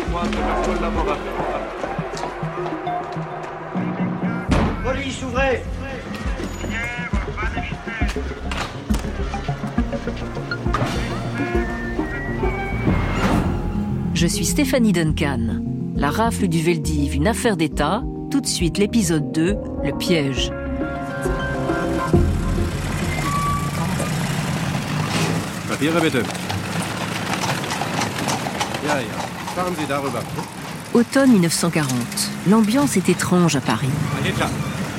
de collaborateurs. Police, ouvrez Je suis Stéphanie Duncan. La rafle du Veldiv, une affaire d'État. Tout de suite l'épisode 2, le piège. Papiere Fahren Sie darüber. Automne 1940. L'ambiance est étrange à Paris.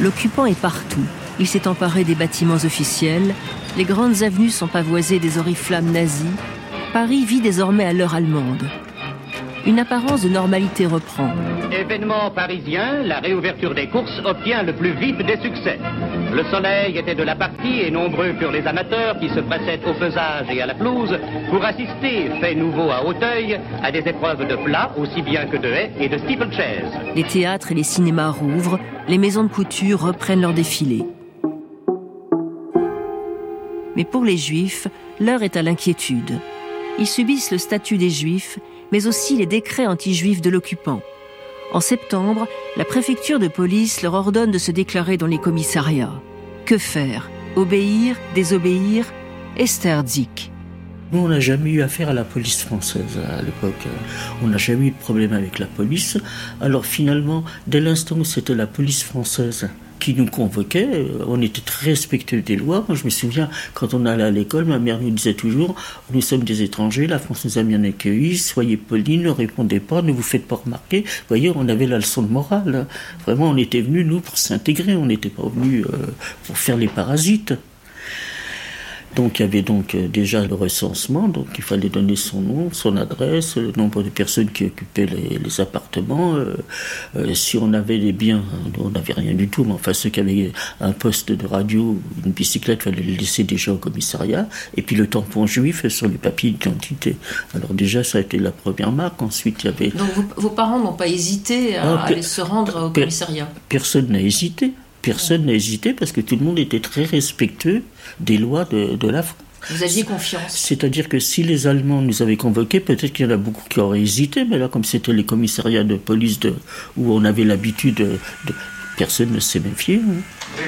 L'occupant est partout. Il s'est emparé des bâtiments officiels. Les grandes avenues sont pavoisées des oriflammes nazis. Paris vit désormais à l'heure allemande. Une apparence de normalité reprend. Événement parisien, la réouverture des courses obtient le plus vif des succès. Le soleil était de la partie et nombreux furent les amateurs qui se pressaient au pesage et à la pelouse pour assister, fait nouveau à Hauteuil, à des épreuves de plat aussi bien que de haies et de steeplechase. Les théâtres et les cinémas rouvrent. Les maisons de couture reprennent leur défilé. Mais pour les juifs, l'heure est à l'inquiétude. Ils subissent le statut des juifs mais aussi les décrets anti-juifs de l'occupant. En septembre, la préfecture de police leur ordonne de se déclarer dans les commissariats. Que faire Obéir Désobéir Esther Zick. Nous, on n'a jamais eu affaire à la police française à l'époque. On n'a jamais eu de problème avec la police. Alors finalement, dès l'instant où c'était la police française qui nous convoquait, euh, on était très respectueux des lois. Moi, je me souviens, quand on allait à l'école, ma mère nous disait toujours, nous sommes des étrangers, la France nous a bien accueillis, soyez polis, ne répondez pas, ne vous faites pas remarquer. Vous voyez, on avait la leçon de morale. Vraiment, on était venus, nous, pour s'intégrer, on n'était pas venus euh, pour faire les parasites. Donc il y avait donc euh, déjà le recensement, donc il fallait donner son nom, son adresse, le nombre de personnes qui occupaient les, les appartements. Euh, euh, si on avait des biens, on n'avait rien du tout, mais enfin ceux qui avaient un poste de radio, une bicyclette, fallait le laisser déjà au commissariat. Et puis le tampon juif sur les papiers d'identité. Alors déjà ça a été la première marque. Ensuite il y avait Donc vos, vos parents n'ont pas hésité à Ah, aller se rendre au commissariat? personne n'a hésité. Personne n'a hésité parce que tout le monde était très respectueux des lois de, de la France. Vous aviez confiance C'est-à-dire que si les Allemands nous avaient convoqués, peut-être qu'il y en a beaucoup qui auraient hésité, mais là, comme c'était les commissariats de police de, où on avait l'habitude de, de- Personne ne s'est méfié. hein.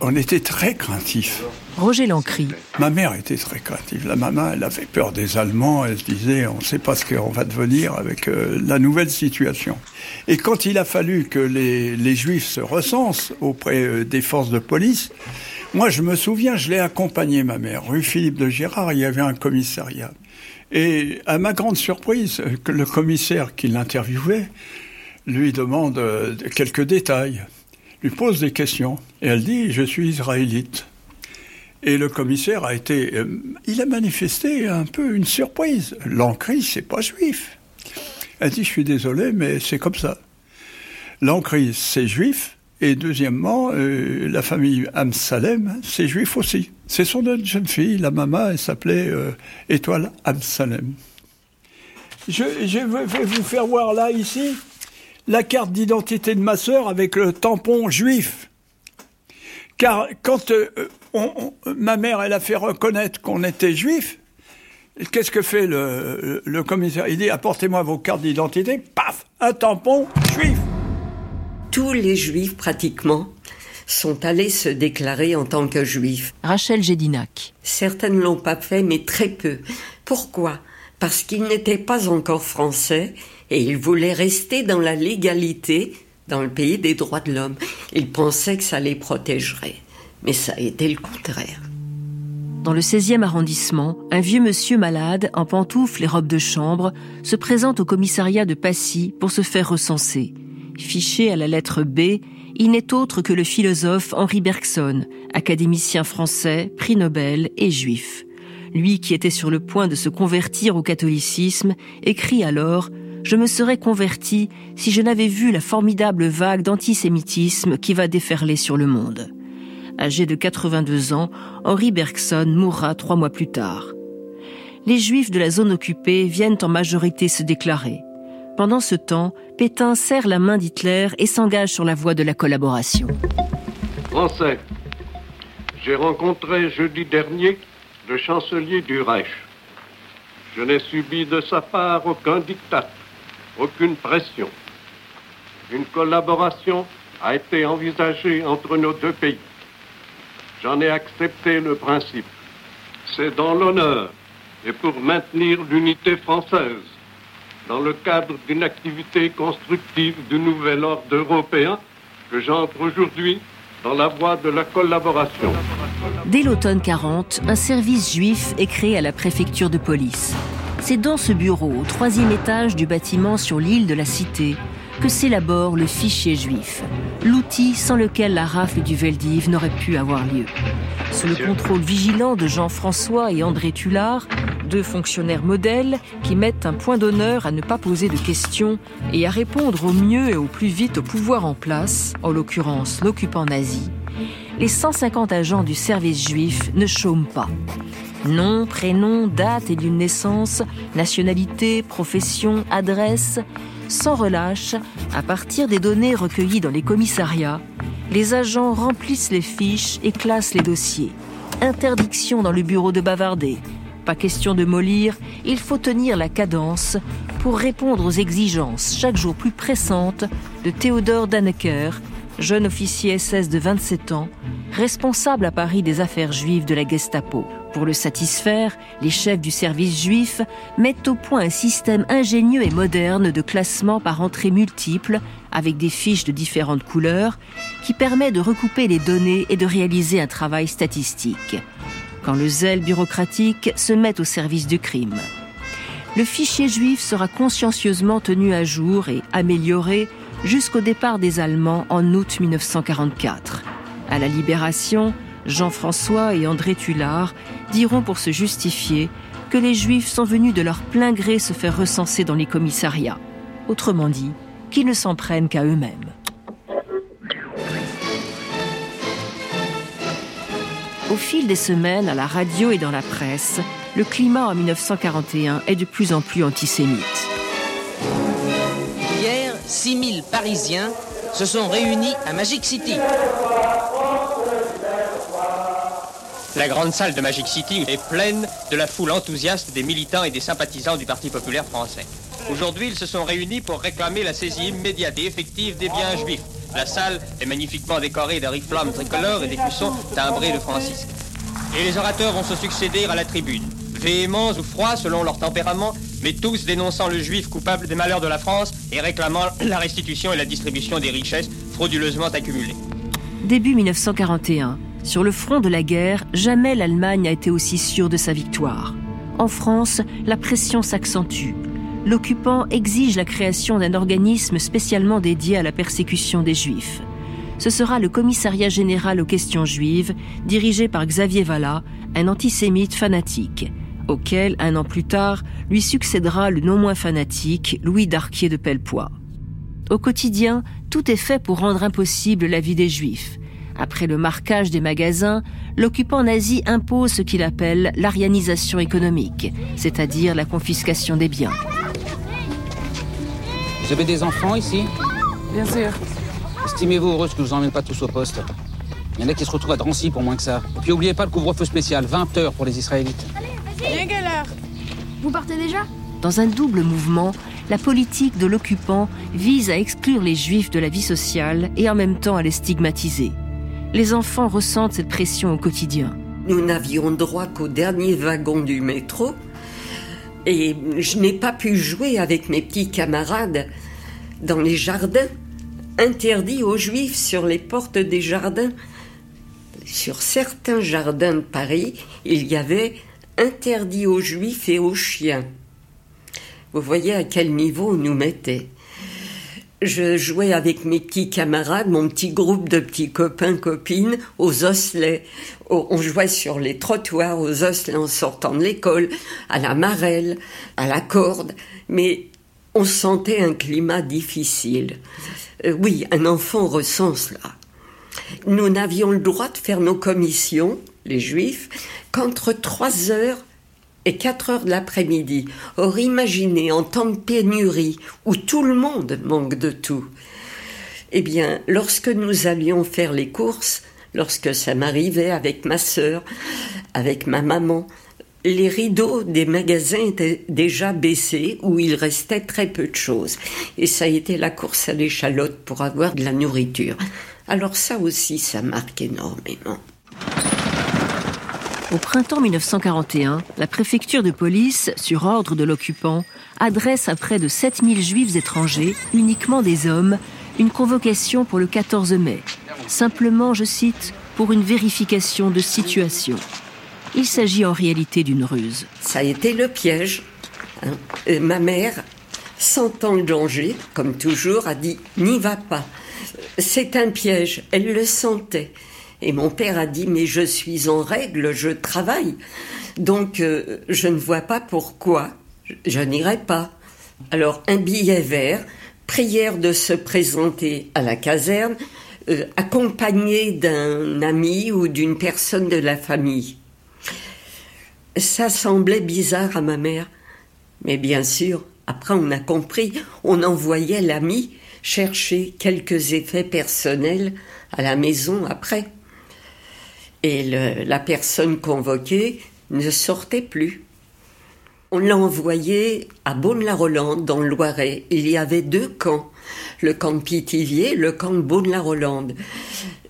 On était très craintifs. Roger Lancry. Ma mère était très craintive. La maman, elle avait peur des Allemands. Elle se disait, on ne sait pas ce qu'on va devenir avec euh, la nouvelle situation. Et quand il a fallu que les, Juifs se recensent auprès euh, des forces de police, moi, je me souviens, je l'ai accompagné, ma mère. Rue Philippe de Gérard, il y avait un commissariat. Et à ma grande surprise, euh, le commissaire qui l'interviewait lui demande quelques détails, lui pose des questions. Et elle dit, je suis israélite. Et le commissaire a été, euh, il a manifesté un peu une surprise. L'ancry, c'est pas juif. Elle dit, je suis désolé, mais c'est comme ça. L'ancry, c'est juif. Et deuxièmement, euh, la famille Amsalem, c'est juif aussi. C'est son autre jeune fille, la maman, elle s'appelait euh, Étoile Amsalem. Je, vais vous faire voir là, ici, la carte d'identité de ma sœur avec le tampon juif. Car quand on- on- ma mère, elle a fait reconnaître qu'on était juif, qu'est-ce que fait le, le- le commissaire? Il dit apportez-moi vos cartes d'identité, paf, un tampon juif. Tous les juifs, pratiquement, sont allés se déclarer en tant que juifs. Rachel Gédinac. Certains ne l'ont pas fait, mais très peu. Pourquoi? Parce qu'ils n'étaient pas encore français et ils voulaient rester dans la légalité dans le pays des droits de l'homme. Ils pensaient que ça les protégerait. Mais ça a été le contraire. Dans le 16e arrondissement, un vieux monsieur malade, en pantoufles et robes de chambre, se présente au commissariat de Passy pour se faire recenser. Fiché à la lettre B, il n'est autre que le philosophe Henri Bergson, académicien français, prix Nobel et juif. Lui qui était sur le point de se convertir au catholicisme, écrit alors Je me serais converti si je n'avais vu la formidable vague d'antisémitisme qui va déferler sur le monde. Âgé de 82 ans, Henri Bergson mourra trois mois plus tard. Les Juifs de la zone occupée viennent en majorité se déclarer. Pendant ce temps, Pétain serre la main d'Hitler et s'engage sur la voie de la collaboration. Français, j'ai rencontré jeudi dernier le chancelier du Reich. Je n'ai subi de sa part aucun diktat, aucune pression. Une collaboration a été envisagée entre nos deux pays. J'en ai accepté le principe. C'est dans l'honneur et pour maintenir l'unité française, dans le cadre d'une activité constructive du nouvel ordre européen, que j'entre aujourd'hui dans la voie de la collaboration. Dès l'automne 40, un service juif est créé à la préfecture de police. C'est dans ce bureau, au troisième étage du bâtiment sur l'île de la Cité, que s'élabore le fichier juif, l'outil sans lequel la rafle du Veldiv n'aurait pu avoir lieu. Sous le contrôle vigilant de Jean-François et André Tullard, deux fonctionnaires modèles qui mettent un point d'honneur à ne pas poser de questions et à répondre au mieux et au plus vite au pouvoir en place, en l'occurrence l'occupant nazi, les 150 agents du service juif ne chôment pas. Nom, prénom, date et lieu de naissance, nationalité, profession, adresse, sans relâche, à partir des données recueillies dans les commissariats, les agents remplissent les fiches et classent les dossiers. Interdiction dans le bureau de bavarder. Pas question de mollir, il faut tenir la cadence pour répondre aux exigences chaque jour plus pressantes de Théodore Dannecker, jeune officier SS de 27 ans, responsable à Paris des affaires juives de la Gestapo. Pour le satisfaire, les chefs du service juif mettent au point un système ingénieux et moderne de classement par entrée multiple, avec des fiches de différentes couleurs, qui permet de recouper les données et de réaliser un travail statistique. Quand le zèle bureaucratique se met au service du crime. Le fichier juif sera consciencieusement tenu à jour et amélioré jusqu'au départ des Allemands en août 1944. À la Libération, Jean-François et André Tullard diront pour se justifier que les Juifs sont venus de leur plein gré se faire recenser dans les commissariats. Autrement dit, qu'ils ne s'en prennent qu'à eux-mêmes. Au fil des semaines, à la radio et dans la presse, le climat en 1941 est de plus en plus antisémite. Hier, 6000 Parisiens se sont réunis à Magic City. La grande salle de Magic City est pleine de la foule enthousiaste des militants et des sympathisants du Parti populaire français. Aujourd'hui, ils se sont réunis pour réclamer la saisie immédiate et effective des biens juifs. La salle est magnifiquement décorée d'ariflammes tricolores et d'écussons timbrés de Francisque. Et les orateurs vont se succéder à la tribune. Véhéments ou froids selon leur tempérament, mais tous dénonçant le juif coupable des malheurs de la France et réclamant la restitution et la distribution des richesses frauduleusement accumulées. Début 1941, sur le front de la guerre, jamais l'Allemagne a été aussi sûre de sa victoire. En France, la pression s'accentue. L'occupant exige la création d'un organisme spécialement dédié à la persécution des Juifs. Ce sera le Commissariat général aux questions juives, dirigé par Xavier Vallat, un antisémite fanatique, auquel, un an plus tard, lui succédera le non moins fanatique Louis Darquier de Pellepoix. Au quotidien, tout est fait pour rendre impossible la vie des Juifs. Après le marquage des magasins, l'occupant nazi impose ce qu'il appelle l'arianisation économique, c'est-à-dire la confiscation des biens. Vous avez des enfants ici? Bien sûr. Estimez-vous heureuse que je vous emmène pas tous au poste. Il y en a qui se retrouvent à Drancy pour moins que ça. Et puis oubliez pas le couvre-feu spécial, 20 heures pour les Israélites. Bien quelle heure Vous partez déjà? Dans un double mouvement, la politique de l'occupant vise à exclure les juifs de la vie sociale et en même temps à les stigmatiser. Les enfants ressentent cette pression au quotidien. Nous n'avions droit qu'au dernier wagon du métro et je n'ai pas pu jouer avec mes petits camarades dans les jardins, interdits aux juifs sur les portes des jardins. Sur certains jardins de Paris, il y avait interdit aux juifs et aux chiens. Vous voyez à quel niveau on nous mettait. Je jouais avec mes petits camarades, mon petit groupe de petits copains, copines, aux osselets. On jouait sur les trottoirs, aux osselets en sortant de l'école, à la marelle, à la corde. Mais on sentait un climat difficile. Euh, oui, un enfant ressent cela. Nous n'avions le droit de faire nos commissions, les juifs, qu'entre 3 heures et 4 heures de l'après-midi. Or, imaginez, en temps de pénurie, où tout le monde manque de tout, eh bien, lorsque nous allions faire les courses, lorsque ça m'arrivait avec ma sœur, avec ma maman, les rideaux des magasins étaient déjà baissés, où il restait très peu de choses. Et ça a été la course à l'échalote pour avoir de la nourriture. Alors ça aussi, ça marque énormément. Au printemps 1941, la préfecture de police, sur ordre de l'occupant, adresse à près de 7000 juifs étrangers, uniquement des hommes, une convocation pour le 14 mai. Simplement, je cite, pour une vérification de situation. Il s'agit en réalité d'une ruse. Ça a été le piège. Hein. ma mère, sentant le danger, comme toujours, a dit N'y va pas. C'est un piège. Elle le sentait. Et mon père a dit Mais je suis en règle, je travaille. Donc euh, je ne vois pas pourquoi je, n'irai pas. Alors un billet vert, prière de se présenter à la caserne, euh, accompagné d'un ami ou d'une personne de la famille. Ça semblait bizarre à ma mère, mais bien sûr, après on a compris, on envoyait l'ami chercher quelques effets personnels à la maison après. Et la personne convoquée ne sortait plus. On l'a envoyé à Beaune-la-Rolande, dans le Loiret. Il y avait deux camps, le camp de Pithiviers, le camp de Beaune-la-Rolande,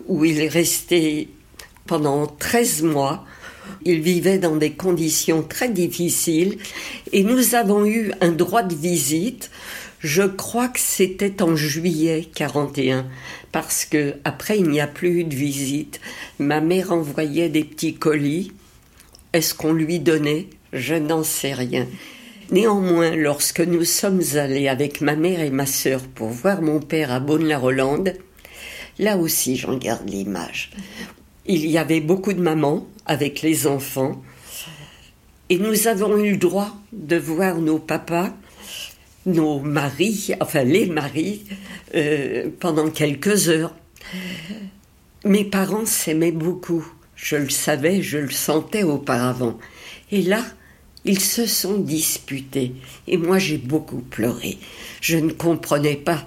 où il est resté pendant 13 mois. Il vivait dans des conditions très difficiles et nous avons eu un droit de visite. Je crois que c'était en juillet 41 parce que après il n'y a plus eu de visite. Ma mère envoyait des petits colis. Est-ce qu'on lui donnait? Je n'en sais rien. Néanmoins, lorsque nous sommes allés avec ma mère et ma sœur pour voir mon père à Beaune-la-Rolande, là aussi j'en garde l'image. Il y avait beaucoup de mamans avec les enfants et nous avons eu le droit de voir nos papas nos maris, enfin les maris, euh, pendant quelques heures. Mes parents s'aimaient beaucoup. Je le savais, je le sentais auparavant. Et là, ils se sont disputés. Et moi, j'ai beaucoup pleuré. Je ne comprenais pas.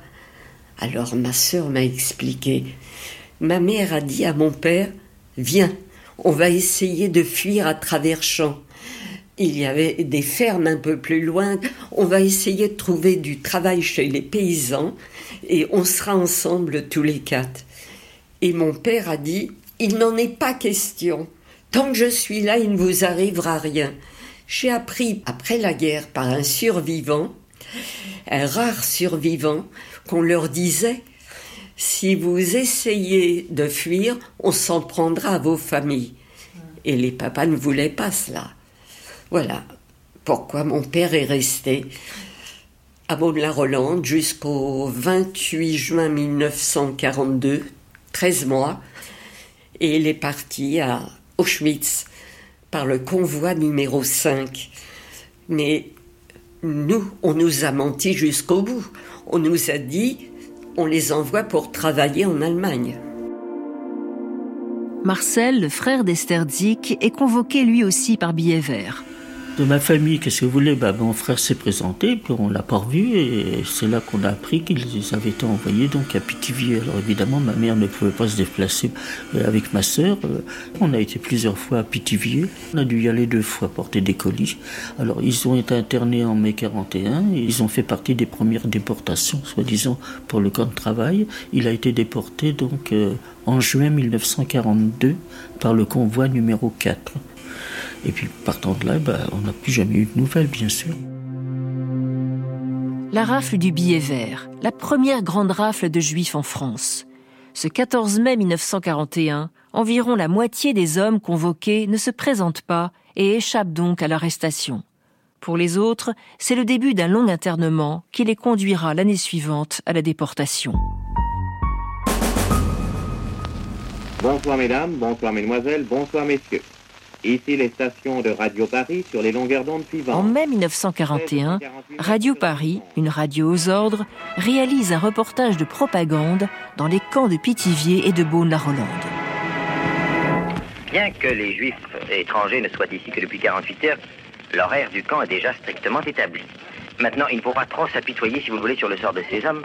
Alors ma sœur m'a expliqué. Ma mère a dit à mon père Viens, on va essayer de fuir à travers champs il y avait des fermes un peu plus loin. On va essayer de trouver du travail chez les paysans et on sera ensemble tous les quatre. Et mon père a dit, il n'en est pas question. Tant que je suis là, il ne vous arrivera rien. J'ai appris après la guerre par un survivant, un rare survivant, qu'on leur disait si vous essayez de fuir, on s'en prendra à vos familles. Et les papas ne voulaient pas cela. Voilà pourquoi mon père est resté à Beaune-la-Rolande jusqu'au 28 juin 1942, 13 mois, et il est parti à Auschwitz par le convoi numéro 5. Mais nous, on nous a menti jusqu'au bout. On nous a dit, on les envoie pour travailler en Allemagne. Marcel, le frère d'Esther Zick, est convoqué lui aussi par billet vert de ma famille, qu'est-ce que vous voulez? Bah, Mon frère s'est présenté, puis on l'a pas revu, et c'est là qu'on a appris qu'ils avaient été envoyés donc à Pithiviers. Alors évidemment, ma mère ne pouvait pas se déplacer euh, avec ma sœur. Euh, on a été plusieurs fois à Pithiviers. On a dû y aller deux fois porter des colis. Alors ils ont été internés en mai 41, et ils ont fait partie des premières déportations, soi-disant pour le camp de travail. Il a été déporté donc euh, en juin 1942 par le convoi numéro 4. Et puis partant de là, bah, on n'a plus jamais eu de nouvelles, bien sûr. La rafle du billet vert, la première grande rafle de juifs en France. Ce 14 mai 1941, environ la moitié des hommes convoqués ne se présentent pas et échappent donc à l'arrestation. Pour les autres, c'est le début d'un long internement qui les conduira l'année suivante à la déportation. Bonsoir mesdames, bonsoir mesdemoiselles, bonsoir messieurs. Ici les stations de Radio Paris sur les longueurs d'onde suivantes. En mai 1941, Radio Paris, une radio aux ordres, réalise un reportage de propagande dans les camps de Pithiviers et de Beaune-la-Rolande. Bien que les juifs étrangers ne soient ici que depuis 48 heures, l'horaire du camp est déjà strictement établi. Maintenant, il ne faut pas trop s'apitoyer, si vous voulez, sur le sort de ces hommes,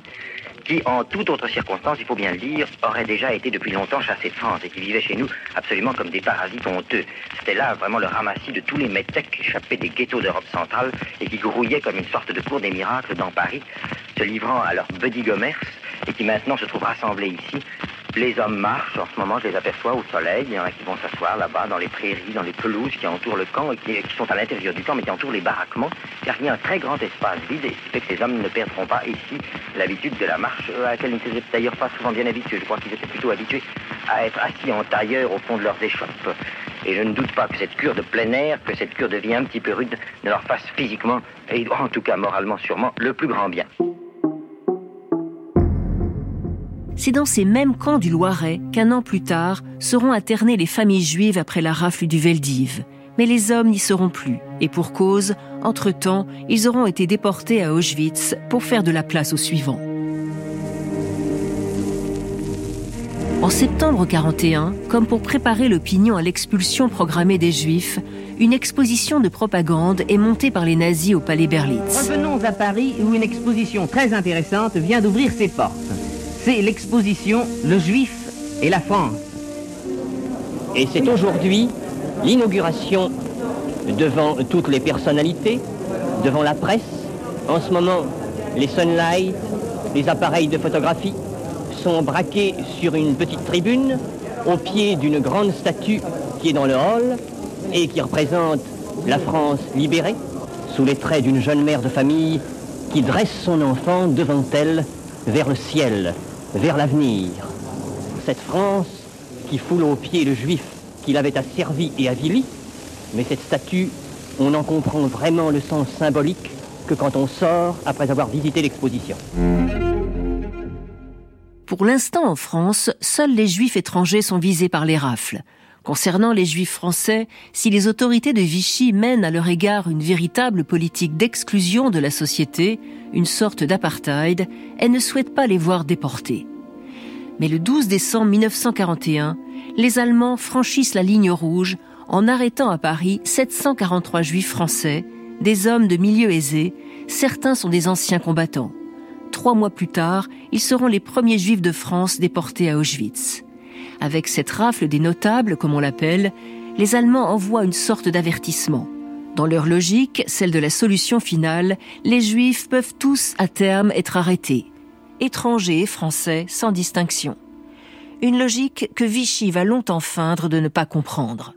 qui, en toute autre circonstance, il faut bien le dire, auraient déjà été depuis longtemps chassés de France et qui vivaient chez nous absolument comme des parasites honteux. C'était là vraiment le ramassis de tous les métèques échappés des ghettos d'Europe centrale et qui grouillaient comme une sorte de cour des miracles dans Paris, se livrant à leur buddy commerce et qui maintenant se trouvent rassemblés ici les hommes marchent, en ce moment je les aperçois au soleil, qui vont s'asseoir là-bas dans les prairies, dans les pelouses qui entourent le camp et qui, sont à l'intérieur du camp mais qui entourent les baraquements, car il y a un très grand espace vide et ce qui que ces hommes ne perdront pas ici l'habitude de la marche à laquelle ils n'étaient d'ailleurs pas souvent bien habitués. Je crois qu'ils étaient plutôt habitués à être assis en tailleur au fond de leurs échoppes. Et je ne doute pas que cette cure de plein air, que cette cure de vie un petit peu rude, ne leur fasse physiquement, et en tout cas moralement sûrement, le plus grand bien. C'est dans ces mêmes camps du Loiret qu'un an plus tard seront internées les familles juives après la rafle du Veldiv. Mais les hommes n'y seront plus, et pour cause, entre-temps, ils auront été déportés à Auschwitz pour faire de la place aux suivants. En septembre 41, comme pour préparer l'opinion à l'expulsion programmée des Juifs, une exposition de propagande est montée par les nazis au Palais Berlitz. Revenons à Paris où une exposition très intéressante vient d'ouvrir ses portes c'est l'exposition Le Juif et la France. Et c'est aujourd'hui l'inauguration devant toutes les personnalités, devant la presse. En ce moment, les sunlights, les appareils de photographie sont braqués sur une petite tribune au pied d'une grande statue qui est dans le hall et qui représente la France libérée sous les traits d'une jeune mère de famille qui dresse son enfant devant elle vers le ciel vers l'avenir. Cette France qui foule aux pieds le juif qu'il avait asservi et avili, mais cette statue, on en comprend vraiment le sens symbolique que quand on sort après avoir visité l'exposition. Pour l'instant en France, seuls les juifs étrangers sont visés par les rafles. Concernant les juifs français, si les autorités de Vichy mènent à leur égard une véritable politique d'exclusion de la société, une sorte d'apartheid, elles ne souhaitent pas les voir déportés. Mais le 12 décembre 1941, les Allemands franchissent la ligne rouge en arrêtant à Paris 743 juifs français, des hommes de milieu aisé, certains sont des anciens combattants. Trois mois plus tard, ils seront les premiers juifs de France déportés à Auschwitz. Avec cette rafle des notables, comme on l'appelle, les Allemands envoient une sorte d'avertissement. Dans leur logique, celle de la solution finale, les Juifs peuvent tous à terme être arrêtés, étrangers et français sans distinction. Une logique que Vichy va longtemps feindre de ne pas comprendre.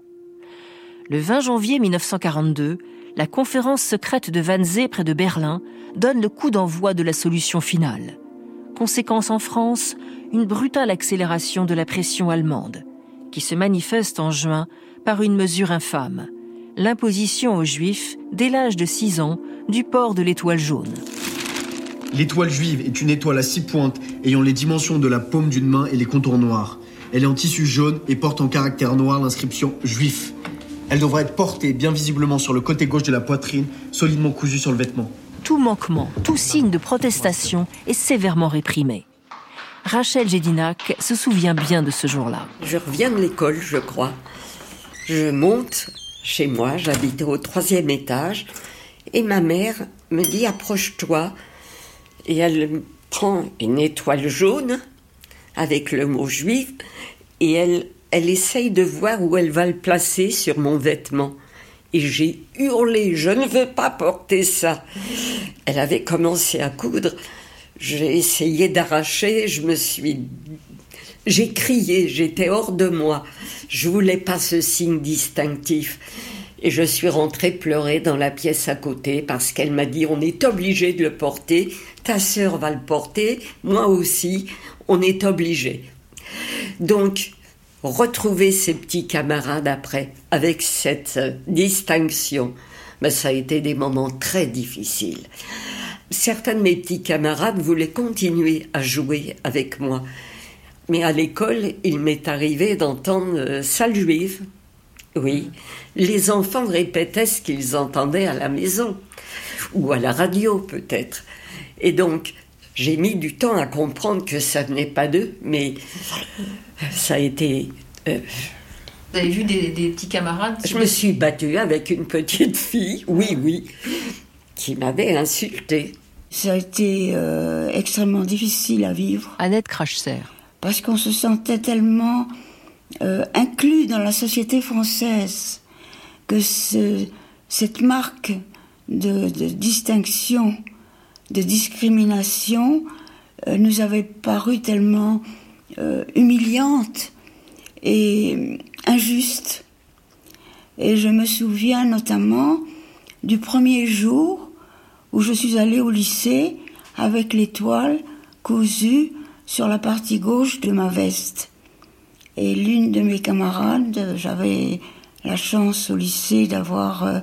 Le 20 janvier 1942, la conférence secrète de Wannsee près de Berlin donne le coup d'envoi de la solution finale. Conséquence en France, une brutale accélération de la pression allemande, qui se manifeste en juin par une mesure infâme, l'imposition aux Juifs, dès l'âge de 6 ans, du port de l'étoile jaune. L'étoile juive est une étoile à six pointes ayant les dimensions de la paume d'une main et les contours noirs. Elle est en tissu jaune et porte en caractère noir l'inscription juif. Elle devrait être portée bien visiblement sur le côté gauche de la poitrine, solidement cousue sur le vêtement. Tout manquement, tout signe de protestation est sévèrement réprimé. Rachel Gédinac se souvient bien de ce jour-là. Je reviens de l'école, je crois. Je monte chez moi, j'habitais au troisième étage, et ma mère me dit approche-toi, et elle prend une étoile jaune avec le mot juif, et elle, elle essaye de voir où elle va le placer sur mon vêtement. Et j'ai hurlé, je ne veux pas porter ça. Elle avait commencé à coudre. J'ai essayé d'arracher, je me suis. J'ai crié, j'étais hors de moi. Je voulais pas ce signe distinctif. Et je suis rentrée pleurer dans la pièce à côté parce qu'elle m'a dit on est obligé de le porter, ta sœur va le porter, moi aussi, on est obligé. Donc, retrouver ses petits camarades après, avec cette distinction, ben, ça a été des moments très difficiles certains de mes petits camarades voulaient continuer à jouer avec moi. Mais à l'école, il m'est arrivé d'entendre euh, juive. Oui, les enfants répétaient ce qu'ils entendaient à la maison, ou à la radio peut-être. Et donc, j'ai mis du temps à comprendre que ça venait pas d'eux, mais ça a été. Euh, Vous avez vu des, des petits camarades Je me suis battue avec une petite fille, oui, oui, qui m'avait insulté. Ça a été euh, extrêmement difficile à vivre. Annette Crachser. Parce qu'on se sentait tellement euh, inclus dans la société française que ce, cette marque de, de, distinction, de discrimination, euh, nous avait paru tellement euh, humiliante et injuste. Et je me souviens notamment du premier jour où je suis allée au lycée avec l'étoile cousue sur la partie gauche de ma veste. Et l'une de mes camarades, j'avais la chance au lycée d'avoir euh,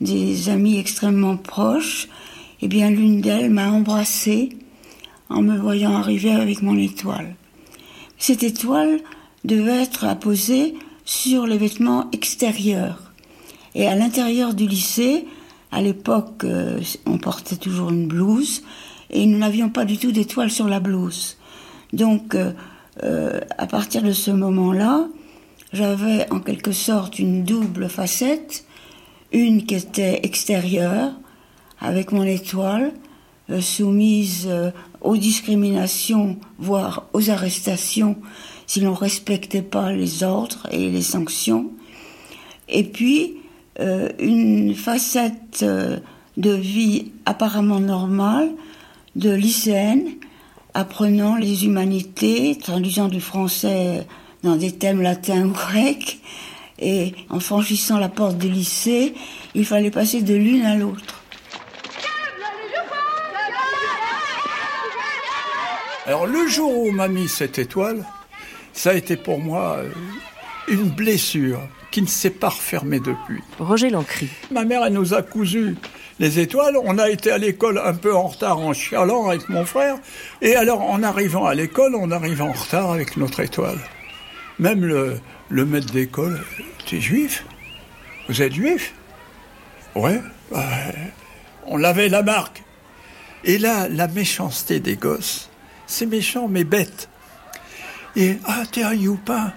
des amis extrêmement proches, eh bien l'une d'elles m'a embrassée en me voyant arriver avec mon étoile. Cette étoile devait être apposée sur les vêtements extérieurs. Et à l'intérieur du lycée, à l'époque, euh, on portait toujours une blouse et nous n'avions pas du tout d'étoile sur la blouse. Donc, euh, euh, à partir de ce moment-là, j'avais en quelque sorte une double facette, une qui était extérieure, avec mon étoile, soumise aux discriminations, voire aux arrestations, si l'on ne respectait pas les ordres et les sanctions. Et puis, euh, une facette euh, de vie apparemment normale de lycéenne, apprenant les humanités, traduisant du français dans des thèmes latins ou grecs, et en franchissant la porte du lycée, il fallait passer de l'une à l'autre. Alors le jour où on m'a mis cette étoile, ça a été pour moi euh, une blessure qui ne s'est pas refermée depuis. Roger Lancry. Ma mère, elle nous a cousu les étoiles. On a été à l'école un peu en retard en chialant avec mon frère. Et alors, en arrivant à l'école, on arrive en retard avec notre étoile. Même le, le maître d'école, tu es juif? Vous êtes juif? Ouais. on avait la marque. Et là, la méchanceté des gosses, c'est méchant mais bête. Et ah, t'es un youpin.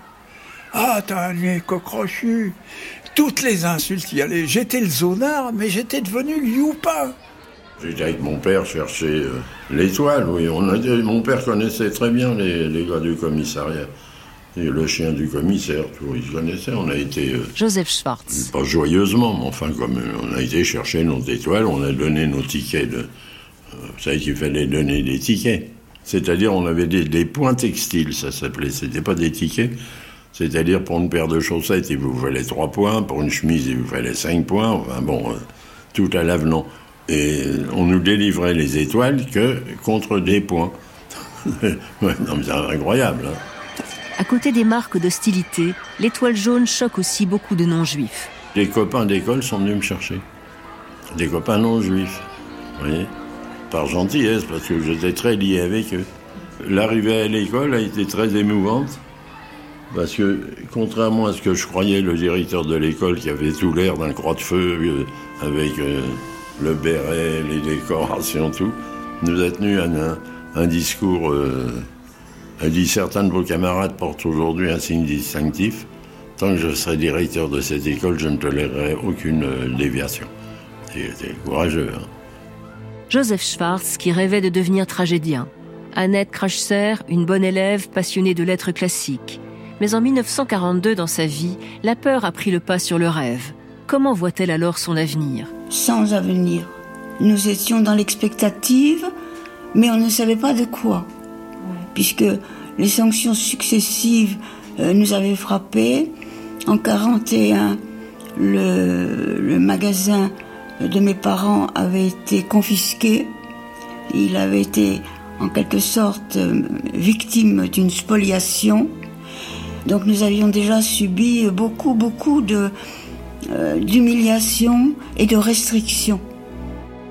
Ah, t'as un nez cockrochu. Toutes les insultes y allaient. J'étais le zonard, mais j'étais devenu le youpin. J'étais avec mon père chercher euh, l'étoile, oui. On mon père connaissait très bien les, les, gars du commissariat. Et le chien du commissaire, tout, il connaissait. On a été. Euh, Joseph Schwartz. Pas joyeusement, mais enfin, comme euh, on a été chercher nos étoiles, on a donné nos tickets de. vous savez qu'il fallait donner des tickets. C'est-à-dire, on avait des, des points textiles, ça s'appelait. C'était pas des tickets. C'est-à-dire, pour une paire de chaussettes, il vous fallait trois points. Pour une chemise, il vous fallait cinq points. Enfin, bon, euh, tout à l'avenant. Et on nous délivrait les étoiles que contre des points. non, c'est incroyable. Hein. À côté des marques d'hostilité, l'étoile jaune choque aussi beaucoup de non-juifs. Les copains d'école sont venus me chercher. Des copains non-juifs. Vous voyez par gentillesse, parce que j'étais très lié avec eux. L'arrivée à l'école a été très émouvante, parce que, contrairement à ce que je croyais, le directeur de l'école, qui avait tout l'air d'un croix de feu, euh, avec euh, le béret, les décorations, tout, nous a tenu un, un discours. Euh, a dit Certains de vos camarades portent aujourd'hui un signe distinctif. Tant que je serai directeur de cette école, je ne tolérerai aucune déviation. C'était courageux. Hein. Joseph Schwartz, qui rêvait de devenir tragédien. Annette Krachser, une bonne élève passionnée de lettres classiques. Mais en 1942, dans sa vie, la peur a pris le pas sur le rêve. Comment voit-elle alors son avenir? Sans avenir. Nous étions dans l'expectative, mais on ne savait pas de quoi. Puisque les sanctions successives euh, nous avaient frappés. En 41, le, le magasin de mes parents avait été confisqué. Il avait été en quelque sorte euh, victime d'une spoliation. Donc nous avions déjà subi beaucoup, beaucoup de, euh, d'humiliations et de restrictions.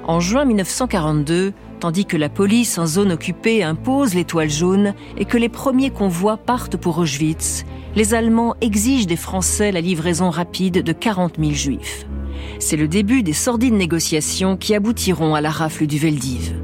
En juin 1942, tandis que la police en zone occupée impose l'étoile jaune et que les premiers convois partent pour Auschwitz, les Allemands exigent des Français la livraison rapide de 40 000 Juifs. C'est le début des sordides négociations qui aboutiront à la rafle du Veldiv.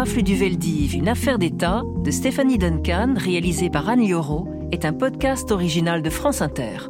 Rafle du Veldiv, une affaire d'État de Stéphanie Duncan, réalisé par Anne Lioro, est un podcast original de France Inter.